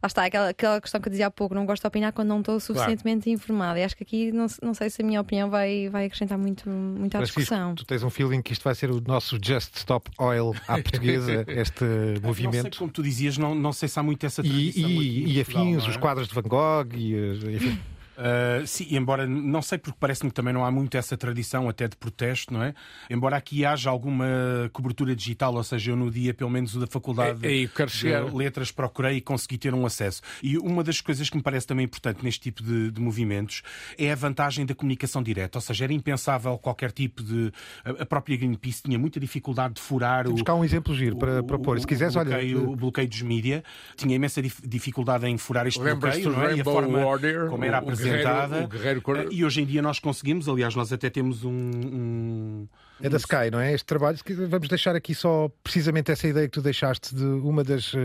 lá está, aquela, aquela questão que eu dizia há pouco, não gosto de opinar quando não estou suficientemente claro. informada. E acho que aqui não, não sei se a minha opinião vai, vai acrescentar muito, muito à discussão. Tu tens um feeling que isto vai ser o nosso Just Stop Oil à portuguesa, este movimento. Não sei, como tu dizias, não, não sei se há muito essa tradição. E, e, e afins, é? os quadros de Van Gogh, e, enfim. Uh, sim, embora não sei porque parece-me que também não há muito essa tradição até de protesto, não é? Embora aqui haja alguma cobertura digital, ou seja, eu no dia pelo menos o da faculdade é, é, de letras procurei e consegui ter um acesso. E uma das coisas que me parece também importante neste tipo de, de movimentos é a vantagem da comunicação direta, ou seja, era impensável qualquer tipo de a própria Greenpeace tinha muita dificuldade de furar Temos o cá um exemplo giro para propor. Se quiseres, o bloqueio, olha, o bloqueio dos mídia tinha imensa dificuldade em furar este bloqueio, não é? E a forma Warrior, como era apresentado apresentada. Guerreiro, Guerreiro... E hoje em dia nós conseguimos, aliás, nós até temos um. um... É da Sky, não é? Este trabalho. Vamos deixar aqui só precisamente essa ideia que tu deixaste de uma das uh,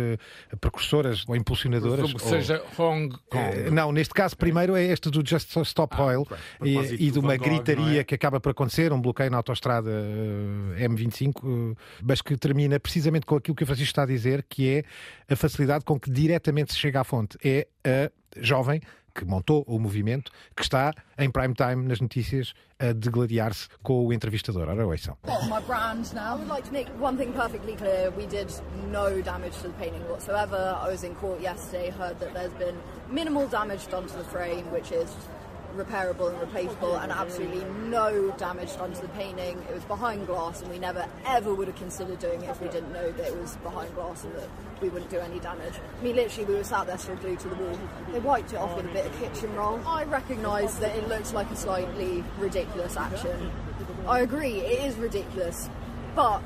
precursoras ou impulsionadoras. Como ou... seja Hong Kong. Uh, não, neste caso, primeiro é este do Just Stop ah, Oil e, e, de uma gritaria é? que acaba por acontecer, um bloqueio na autostrada uh, M25, mas que termina precisamente com aquilo que o Francisco está a dizer, que é a facilidade com que diretamente se chega à fonte. É a jovem que montou o movimento, que está em prime time nas notícias a degladiar-se com o entrevistador. Ora, ouçam. My brand now. I would like to make one thing perfectly clear. We did no damage to the painting whatsoever. I was in court yesterday, heard that there's been minimal damage done to the frame, which is repairable and replaceable, and absolutely no damage done to the painting. It was behind glass, and we never ever would have considered doing it if we didn't know that it was behind glass and that we wouldn't do any damage. I mean, literally, we were sat there still glued to the wall. They wiped it off with a bit of kitchen roll. I recognise that it looks like a slightly ridiculous action. I agree, it is ridiculous, but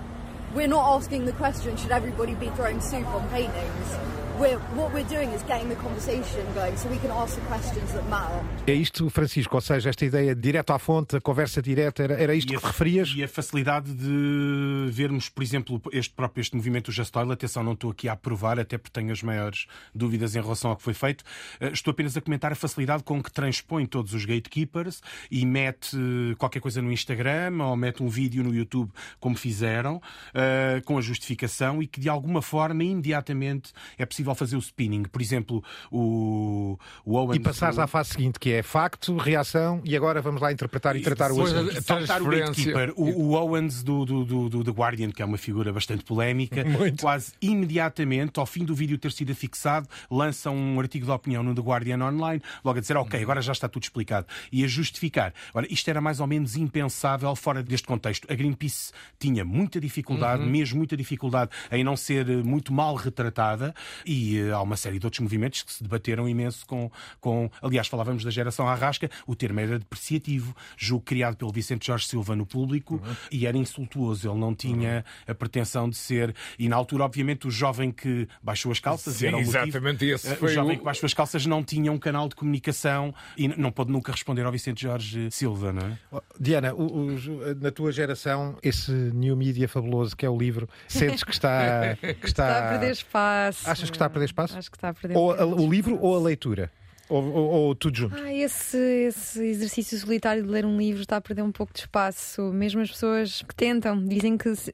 we're not asking the question should everybody be throwing soup on paintings? We're, what we're doing is getting the conversation going so we can ask the questions that matter. É isto, Francisco, ou seja, esta ideia direto à fonte, a conversa direta, era, era isto e que a, referias? E a facilidade de vermos, por exemplo, este próprio este movimento Just Oil, atenção, não estou aqui a aprovar, até porque tenho as maiores dúvidas em relação ao que foi feito, eh, estou apenas a comentar a facilidade com que transpõe todos os gatekeepers e mete qualquer coisa no Instagram ou mete um vídeo no YouTube, como fizeram, eh, com a justificação e que de alguma forma, imediatamente, é possível possível fazer o spinning. Por exemplo, o, o Owen. E passares à fase seguinte, que é facto, reação, e agora vamos lá interpretar e tratar o assunto. Saltar o gatekeeper. O, o Owens do, do, do, do, The Guardian, que é uma figura bastante polémica, Muito. quase imediatamente, ao fim do vídeo ter sido fixado, lança um artigo de opinião no The Guardian Online, logo a dizer, ok, agora já está tudo explicado. E a justificar. Ora, isto era mais ou menos impensável fora deste contexto. A Greenpeace tinha muita dificuldade, uhum. mesmo muita dificuldade, em não ser muito mal retratada e uh, há uma série de outros movimentos que se debateram imenso com, com. Aliás, falávamos da geração Arrasca, o termo era depreciativo, julgo criado pelo Vicente Jorge Silva no público uhum. e era insultuoso. Ele não tinha uhum. a pretensão de ser. E na altura, obviamente, o jovem que baixou as calças Sim, era o exatamente motivo. esse foi o jovem o... que baixou as calças não tinha um canal de comunicação e não pode nunca responder ao Vicente Jorge Silva, não é? Diana, o, o, na tua geração, esse new media fabuloso que é o livro, sentes que está. Que está... está a perder espaço. Achas que está a perder espaço? Acho que está a perder ou a, o livro ou a leitura? Ou, ou, ou tudo junto? Ah, esse, esse exercício solitário de ler um livro está a perder um pouco de espaço. Mesmo as pessoas que tentam, dizem que se,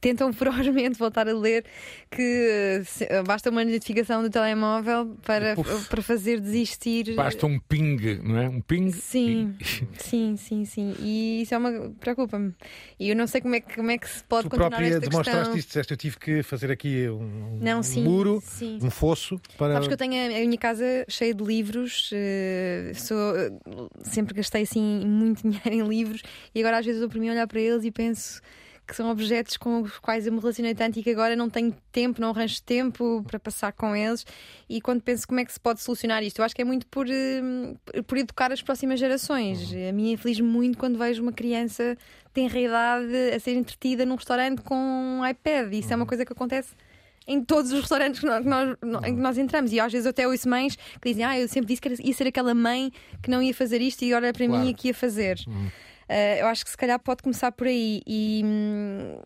tentam ferozmente voltar a ler, que se, basta uma notificação do telemóvel para, para fazer desistir. Basta um ping, não é? Um ping. Sim, sim, sim, sim. E isso é uma. preocupa-me. E eu não sei como é que, como é que se pode tu continuar própria esta demonstraste questão. isto, disseste eu tive que fazer aqui um, Não, um sim, muro, sim. um fosso para. Sabes que eu tenho a, a minha casa cheia de livros, eh, sou, eh, sempre gastei assim muito dinheiro em livros e agora às vezes dou por mim a olhar para eles e penso que são objetos com os quais eu me relacionei tanto e que agora não tenho tempo, não arranjo tempo para passar com eles. E quando penso como é que se pode solucionar isto, eu acho que é muito por, eh, por educar as próximas gerações. A mim infeliz muito quando vejo uma criança tenra idade a ser entretida num restaurante com um iPad. Isso é uma coisa que acontece em todos os restaurantes que nós, que nós- em que nós entramos. E às vezes eu até ouço mães que dizem: Ah, eu sempre disse que ia ser aquela mãe que não ia fazer isto e agora é para Claro. mim que ia fazer. Uh, eu acho que se calhar pode começar por aí e hum,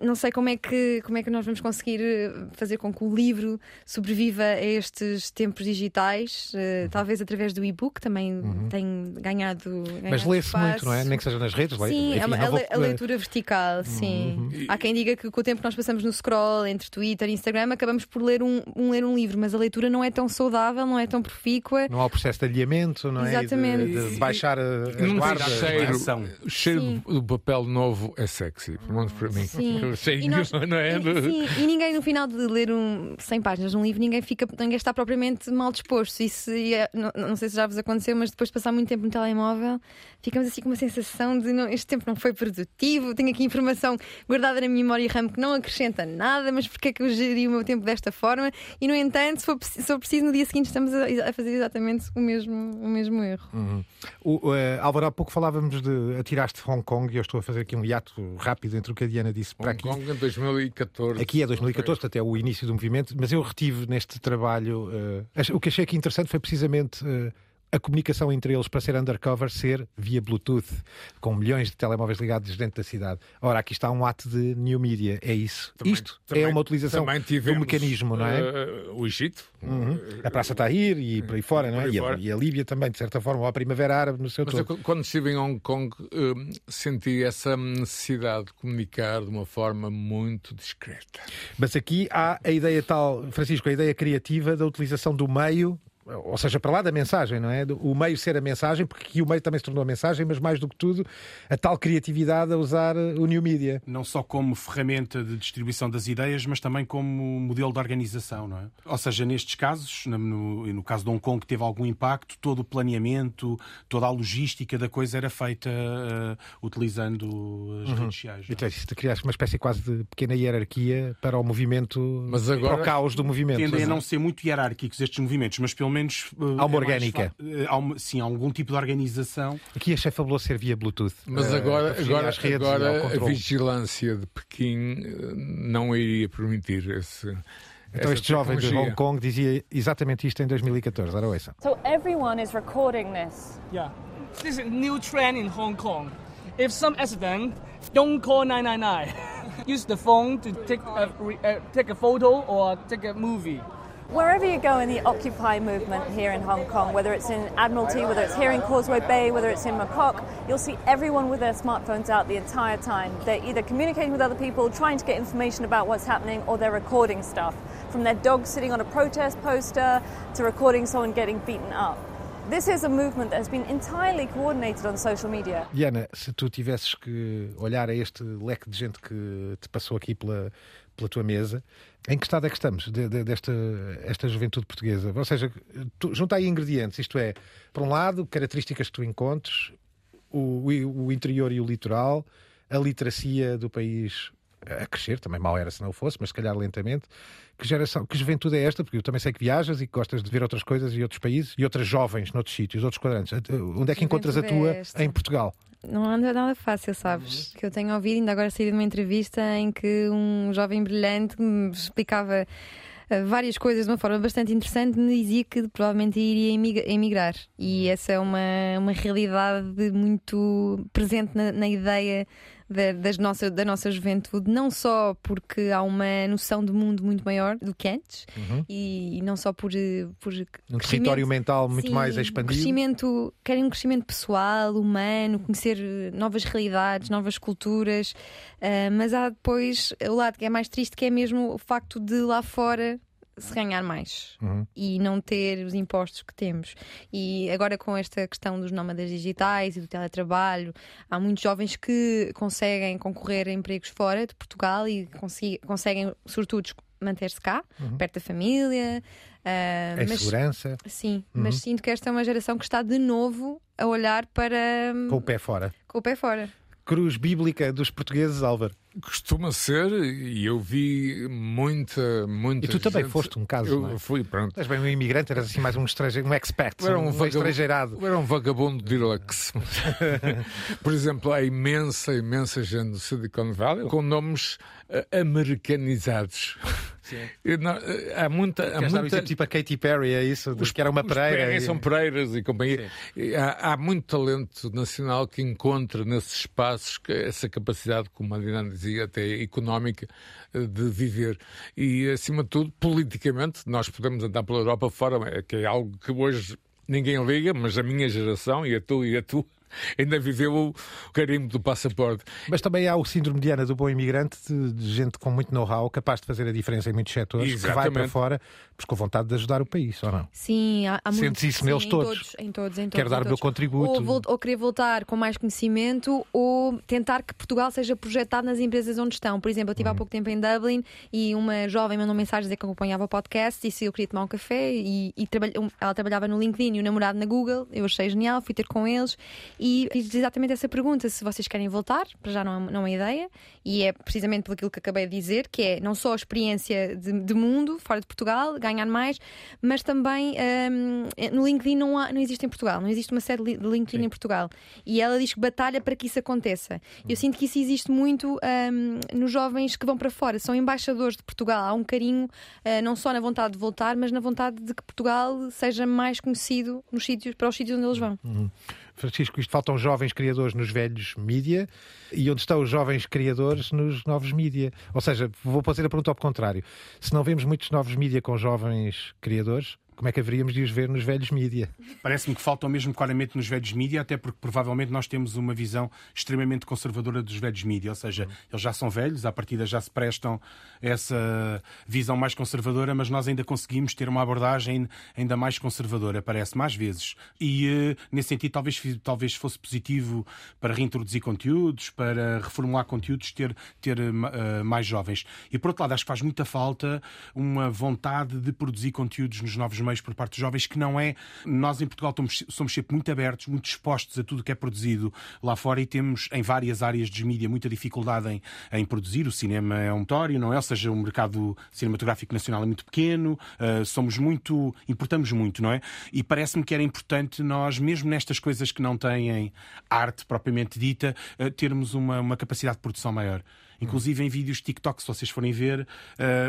não sei como é, que, como é que nós vamos conseguir eh, fazer com que o livro sobreviva a estes tempos digitais, uh, talvez através do e-book também tem ganhado, Mas ganhado lê-se muito, não é? Nem que seja nas redes. Sim, enfim, é não a, vou- le- a leitura vertical, sim. Há quem diga que com o tempo que nós passamos no scroll entre Twitter e Instagram acabamos por ler um, um ler um livro, mas a leitura não é tão saudável, não é tão profícua. Não há o processo de alinhamento, não é? E de- Exatamente. De, de baixar a- as Não guardas. é? cheiro. O cheiro do papel novo é sexy, pelo menos para mim. Sim. Cheirinho, E nós- não é? E, sim, e ninguém no final de ler um 100 páginas de um livro, ninguém fica, ninguém está propriamente mal disposto. Isso é- não, não sei se já vos aconteceu, mas depois de passar muito tempo no telemóvel, ficamos assim com uma sensação de não, este tempo não foi produtivo, tenho aqui informação guardada na minha memória RAM que não acrescenta nada, mas porque é que eu geri o meu tempo desta forma? E no entanto, se for, se for preciso, no dia seguinte estamos a, a fazer exatamente o mesmo, o mesmo erro. O, o, eh, Álvaro, há pouco falávamos de atiraste de Hong Kong e eu estou a fazer aqui um hiato rápido entre o que a Diana disse para Hong aqui. Kong em 2014. Aqui é 2014, portanto é o início do movimento, mas eu retive neste trabalho. ach- o que achei aqui interessante foi precisamente eh, a comunicação entre eles para ser undercover ser via Bluetooth, com milhões de telemóveis ligados dentro da cidade. Ora, aqui está um ato de new media, é isso. Também- Isto também- é uma utilização também do tivemos, mecanismo, não é? eh, o Egito. Uhum. A Praça Tahrir e por aí fora, não é? E a, e a Líbia também, de certa forma, ou a Primavera Árabe no seu Mas eu, todo. quando estive em Hong Kong, eh, senti essa necessidade de comunicar de uma forma muito discreta. Mas aqui há a ideia tal, Francisco, a ideia criativa da utilização do meio, ou seja, para lá da mensagem, não é? O meio ser a mensagem, porque aqui o meio também se tornou a mensagem, mas mais do que tudo, a tal criatividade a usar eh, o new media. Não só como ferramenta de distribuição das ideias, mas também como modelo de organização, não é? Ou seja, nestes casos, no, no, e no caso de Hong Kong que teve algum impacto, todo o planeamento, toda a logística da coisa era feita eh, utilizando as redes sociais. não é? Então, isto criaste uma espécie quase de pequena hierarquia para o movimento, Mas agora- para o caos do movimento. Tendem a não não ser muito hierárquicos estes movimentos, mas pelo menos. eh, Há uma é mais orgânica. eh, há uma- sim, há algum tipo de organização. Aqui achei fabuloso ser via Bluetooth. Mas eh, agora, agora, agora a vigilância de Pequim não iria permitir esse. Então, essa este jovem de. Hong Kong dizia exatamente isto em 2014. Ora, ouça. So everyone is recording this. Yeah. This is a new trend in Hong Kong. If some accident, don't call 999. Use the phone to take a, uh, take a photo or take a movie. Wherever you go in the Occupy movement here in Hong Kong, whether it's in Admiralty, whether it's here in Causeway Bay, whether it's in Makok, you'll see everyone with their smartphones out the entire time. They're either communicating with other people, trying to get information about what's happening, or they're recording stuff. From their dog sitting on a protest poster to recording someone getting beaten up. This is a movement that has been entirely coordinated on social media. Diana, se tu tivesses que olhar a este leque de gente que te passou aqui pela, pela tua mesa, em que estado é que estamos de- de- desta esta juventude portuguesa? Ou seja, tu, junta aí ingredientes, isto é, por um lado, características que tu encontres, o, o- o interior e o litoral, a literacia do país a crescer, também mal era se não fosse, mas se calhar lentamente. Que geração, que juventude é esta? Porque eu também sei que viajas e que gostas de ver outras coisas e outros países e outras jovens noutros sítios, outros quadrantes. Onde é que encontras a tua é em Portugal? Não anda nada fácil, sabes? Que eu tenho ouvido, ainda agora saí de uma entrevista em que um jovem brilhante me explicava eh, várias coisas de uma forma bastante interessante, me dizia que provavelmente iria emigra- emigrar. E essa é uma, uma realidade muito presente na, na ideia da, das nossa, da nossa juventude, não só porque há uma noção de mundo muito maior do que antes, e, e não só por, por Um território mental muito Sim, mais um expandido. Crescimento, querem um crescimento pessoal, humano, conhecer eh, novas realidades, novas culturas, ah, mas há depois o lado que é mais triste, que é mesmo o facto de lá fora se ganhar mais Uhum. e não ter os impostos que temos. E agora com esta questão dos nómadas digitais e do teletrabalho, há muitos jovens que conseguem concorrer a empregos fora de Portugal e conseguem, sobretudo, manter-se cá, perto da família. ah, Em mas- segurança, Sim, mas sinto que esta é uma geração que está de novo a olhar para com o pé fora. com o pé fora. Cruz bíblica dos portugueses, Álvaro. Costuma ser, e eu vi muita, muita E tu também gente- foste um caso, Eu não é? fui, pronto. És bem um imigrante, eras assim mais um estrangeiro, um expat, Eu era um, um, vagabundo, estrangeirado. eu era um vagabundo deluxe. Por exemplo, há imensa, imensa gente do Silicon Valley com nomes eh, americanizados. Não- eh, há muita. Há Queres muita... tipo a Katy Perry, é isso? Os, que era uma Pereira. E- são Pereiras e companhia. E Há, há muito talento nacional que encontra nesses espaços essa capacidade, como a Diana dizia, até económica, eh, de viver. E, acima de tudo, politicamente, nós podemos andar pela Europa fora, eh, que é algo que hoje ninguém liga, mas a minha geração, e a tu e a tu, ainda viveu o carimbo do passaporte. Mas também há o síndrome de Ana do bom imigrante, de, de gente com muito know-how, capaz de fazer a diferença em muitos setores, que vai para Exatamente. fora, mas com vontade de ajudar o país, ou não? Sim, há, há Sentes isso sim, neles em todos? Em todos, em todos. Quero dar o meu todos. contributo. Ou, ou querer voltar com mais conhecimento ou tentar que Portugal seja projetado nas empresas onde estão. Por exemplo, eu estive há pouco tempo em Dublin e uma jovem mandou mensagem a dizer que acompanhava o podcast e disse eu queria tomar um café e, e trabalha- ela trabalhava no LinkedIn e o namorado na Google. Eu achei genial, fui ter com eles e fiz exatamente essa pergunta: se vocês querem voltar, para já não é, não é ideia, e é precisamente pelo aquilo que acabei de dizer, que é não só a experiência de, de mundo, fora de Portugal, ganhar mais, mas também hum, no LinkedIn não, há, não existe em Portugal, não existe uma sede de LinkedIn em Portugal. E ela diz que batalha para que isso aconteça. Eu sinto que isso existe muito hum, nos jovens que vão para fora, são embaixadores de Portugal. Há um carinho ah, não só na vontade de voltar, mas na vontade de que Portugal seja mais conhecido nos sítios, para os sítios onde eles vão. Francisco, isto faltam jovens criadores nos velhos mídia e onde estão os jovens criadores nos novos mídia? Ou seja, vou fazer a pergunta ao contrário. Se não vemos muitos novos mídia com jovens criadores, como é que haveríamos de os ver nos velhos mídia? Parece-me que faltam mesmo claramente nos velhos mídia, até porque provavelmente nós temos uma visão extremamente conservadora dos velhos mídia, ou seja, eles já são velhos, à partida já se prestam essa visão mais conservadora, mas nós ainda conseguimos ter uma abordagem ainda mais conservadora, parece-me, às vezes. E eh, nesse sentido, talvez, talvez fosse positivo para reintroduzir conteúdos, para reformular conteúdos, ter, ter eh, mais jovens. E por outro lado, acho que faz muita falta uma vontade de produzir conteúdos nos novos meios por parte dos jovens, que não é. Nós em Portugal somos, somos sempre muito abertos, muito expostos a tudo o que é produzido lá fora e temos em várias áreas de mídia muita dificuldade em, em produzir. O cinema é um notório, não é? Ou seja, o mercado cinematográfico nacional é muito pequeno, uh, somos muito. importamos muito, não é? E parece-me que era importante nós, mesmo nestas coisas que não têm arte propriamente dita, uh, termos uma, uma capacidade de produção maior. Inclusive em vídeos TikTok, se vocês forem ver,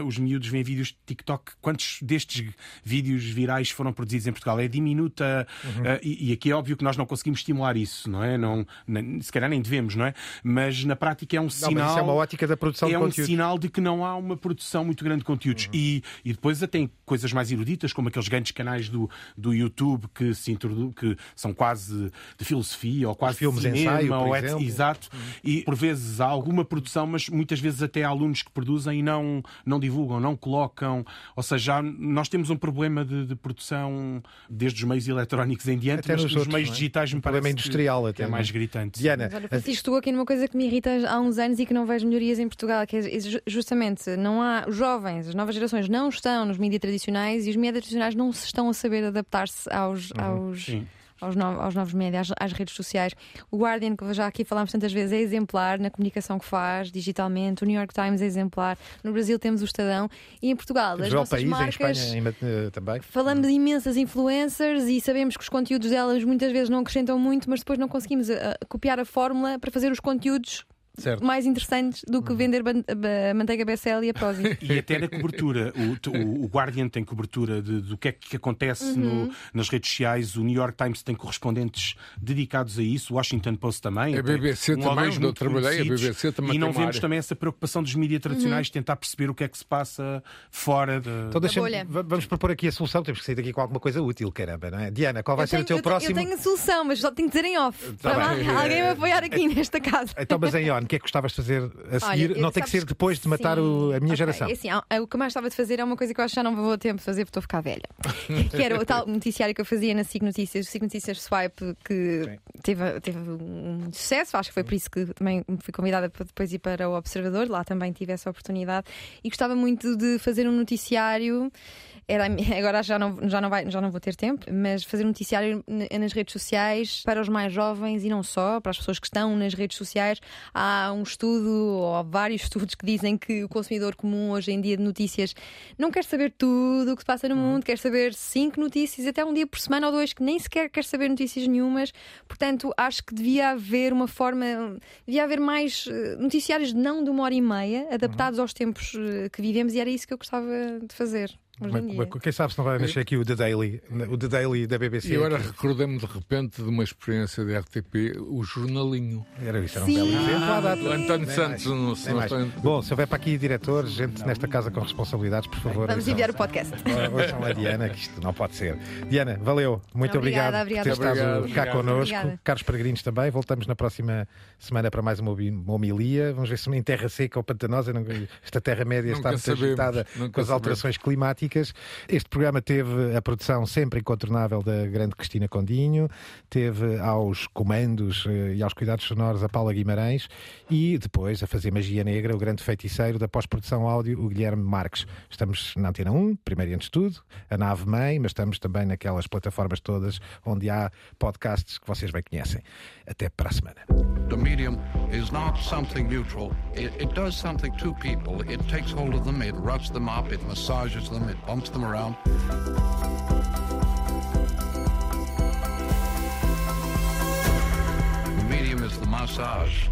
uh, os miúdos veem vídeos de TikTok. Quantos destes vídeos virais foram produzidos em Portugal? É diminuta. uh, e, e aqui é óbvio que nós não conseguimos estimular isso, não é? Não, nem- se calhar nem devemos, não é? Mas na prática é um Não, sinal. mas é uma ótica da produção é de um conteúdo. sinal de que não há uma produção muito grande de conteúdos. E, e depois até tem coisas mais eruditas, como aqueles grandes canais do, do YouTube que se introdu que são quase de filosofia ou quase filmes de cinema, ensaio, por ou et- exemplo. exato. E por vezes há alguma produção, mas muitas vezes até há alunos que produzem e não, não divulgam, não colocam. Ou seja, nós temos um problema de, de produção desde os meios eletrónicos em diante, Até mas nos outros, meios é? digitais me Um problema parece que- industrial que até, é mais não é? gritante. Diana, Mas olha, Francisco, estou aqui numa coisa que me irrita há uns anos e que não vejo melhorias em Portugal, que é ju- justamente não há os jovens, as novas gerações não estão nos mídias tradicionais e os mídias tradicionais não se estão a saber adaptar-se aos, aos, Sim. Aos, no- aos novos médias, às, às redes sociais. O Guardian, que já aqui falámos tantas vezes, é exemplar na comunicação que faz digitalmente. O New York Times é exemplar. No Brasil temos o Estadão e em Portugal as nossas país, em marcas. Espanha em eh, também. Falamos de imensas influencers e sabemos que os conteúdos delas muitas vezes não acrescentam muito, mas depois não conseguimos ah, copiar a fórmula para fazer os conteúdos Certo. mais interessantes do que vender ban- ba- manteiga Becel e a Prozis. E até na cobertura, o, o- o Guardian tem cobertura de- do que é que acontece no- nas redes sociais, o New York Times tem correspondentes dedicados a isso, o Washington Post também. A BBC um também, onde eu trabalhei, a. BBC também E não vemos área. também essa preocupação dos mídias tradicionais de tentar perceber o que é que se passa fora de. Então bolha. va- vamos propor aqui a solução. Temos que sair daqui com alguma coisa útil, caramba, não é? Diana, qual vai Eu ser tenho, o teu eu próximo? eu tenho a solução, mas só tenho que dizer em off. Tá para alguém me apoiar aqui nesta casa. Então, mas em on, o que é que gostavas de fazer a seguir? Olha, não tem que ser depois de matar o- a minha Ok, geração. é Assim, o que eu mais estava de fazer é uma coisa que eu acho que já não vou ter tempo de fazer porque estou a ficar velha. que era o tal noticiário que eu fazia na SIC Notícias, o SIC Notícias Swipe, que teve, teve um sucesso. Acho que foi por isso que também fui convidada para depois ir para o Observador. Lá também tive essa oportunidade. E gostava muito de fazer um noticiário. Era, agora já não, já, não vai, já não vou ter tempo, mas fazer um noticiário nas redes sociais para os mais jovens e não só, para as pessoas que estão nas redes sociais. Há um estudo, ou há vários estudos que dizem que o consumidor comum hoje em dia de notícias não quer saber tudo o que se passa no mundo, quer saber cinco notícias, até um dia por semana ou dois, que nem sequer quer saber notícias nenhumas. Portanto, acho que devia haver uma forma, devia haver mais eh, noticiários de não de uma hora e meia, adaptados aos tempos eh, que vivemos, e era isso que eu gostava de fazer Mas- em dia. mas Quem sabe se não vai nascer aqui o The Daily, o The Daily da BBC. E agora recordei-me de repente de uma experiência da RTP, o jornalinho. Era isso, era um Sim. belo exemplo. à data. Do António Nem Santos, não se não estou Bom, se houver para aqui diretores, gente nesta casa com responsabilidades, por favor. Vamos enviar o podcast. Ouçam a Diana, que isto não pode ser. Diana, valeu. Muito Obrigada, obrigado obrigada. por ter estado Obrigado, cá obrigado. connosco. Obrigada. Carlos Peregrinos também. Voltamos na próxima semana para mais uma homi- uma homilia. Vamos ver se em terra seca ou pantanosa. Esta Terra-média está muito agitada com as alterações climáticas. Este programa teve a produção sempre incontornável da grande Cristina Condinho, teve aos comandos eh, e aos cuidados sonoros a Paula Guimarães e depois a fazer magia negra, o grande feiticeiro da pós-produção áudio, o Guilherme Marques. Estamos na Antena 1, primeiro e antes de tudo, a nave mãe, mas estamos também naquelas plataformas todas onde há podcasts que vocês bem conhecem. Até para a semana. The medium is not something neutral. It, it does something to people. It takes hold of them, it roughs them up, it massages them, it bumps them around. Medium is the massage.